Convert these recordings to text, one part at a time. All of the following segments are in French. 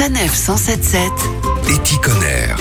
Sanef 177 Éticonner.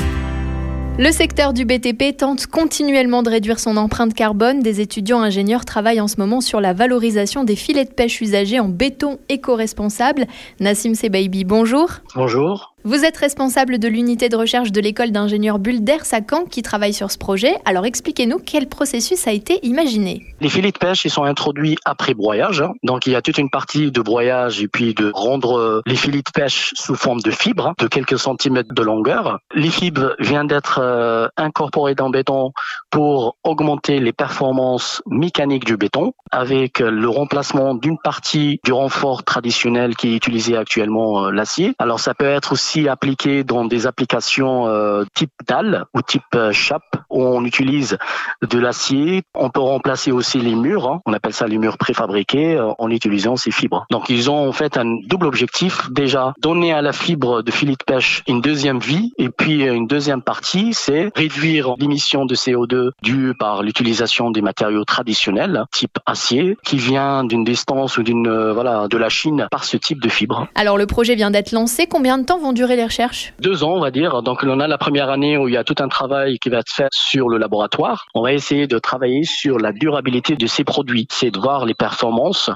Le secteur du BTP tente continuellement de réduire son empreinte carbone. Des étudiants ingénieurs travaillent en ce moment sur la valorisation des filets de pêche usagés en béton éco-responsable. Nassim Sebaïbi, bonjour. Bonjour. Vous êtes responsable de l'unité de recherche de l'école d'ingénieurs Bulder Sacan qui travaille sur ce projet. Alors expliquez-nous quel processus a été imaginé. Les filets de pêche, ils sont introduits après broyage. hein. Donc il y a toute une partie de broyage et puis de rendre euh, les filets de pêche sous forme de fibres hein, de quelques centimètres de longueur. Les fibres viennent d'être euh, incorporées dans le béton pour augmenter les performances mécaniques du béton avec le remplacement d'une partie du renfort traditionnel qui est utilisé actuellement euh, l'acier. Alors ça peut être aussi appliqué dans des applications euh, type dalle ou type euh, chape on utilise de l'acier. On peut remplacer aussi les murs, hein. on appelle ça les murs préfabriqués euh, en utilisant ces fibres. Donc ils ont en fait un double objectif déjà donner à la fibre de filet de pêche une deuxième vie et puis euh, une deuxième partie c'est réduire l'émission de CO2 due par l'utilisation des matériaux traditionnels type acier qui vient d'une distance ou d'une voilà de la Chine par ce type de fibre. Alors le projet vient d'être lancé. Combien de temps vont durer les recherches deux ans, on va dire. Donc, on a la première année où il y a tout un travail qui va être fait sur le laboratoire. On va essayer de travailler sur la durabilité de ces produits. C'est de voir les performances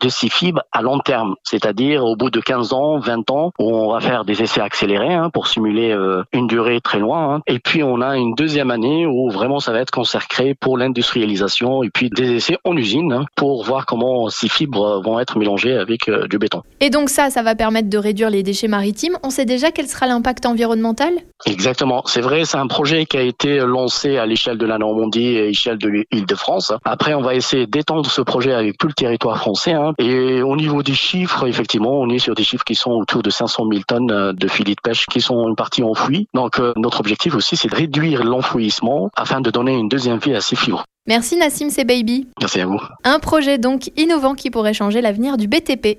de ces fibres à long terme. C'est-à-dire, au bout de 15 ans, 20 ans, où on va faire des essais accélérés hein, pour simuler euh, une durée très loin. hein. Et puis, on a une deuxième année où vraiment ça va être consacré pour l'industrialisation et puis des essais en usine hein, pour voir comment ces fibres vont être mélangées avec euh, du béton. Et donc ça, ça va permettre de réduire les déchets maritimes. On sait déjà quel sera l'impact environnemental? Exactement, c'est vrai, c'est un projet qui a été lancé à l'échelle de la Normandie et à l'échelle de l'île de France. Après, on va essayer d'étendre ce projet avec tout le territoire français. hein. Et au niveau des chiffres, effectivement, on est sur des chiffres qui sont autour de 500 000 tonnes euh, de filets de pêche qui sont une partie enfouie. Donc, euh, notre objectif aussi, c'est de réduire l'enfouissement afin de donner une deuxième vie à ces fibres. Merci Nassim Sebaïbi. Merci à vous. Un projet donc innovant qui pourrait changer l'avenir du BTP.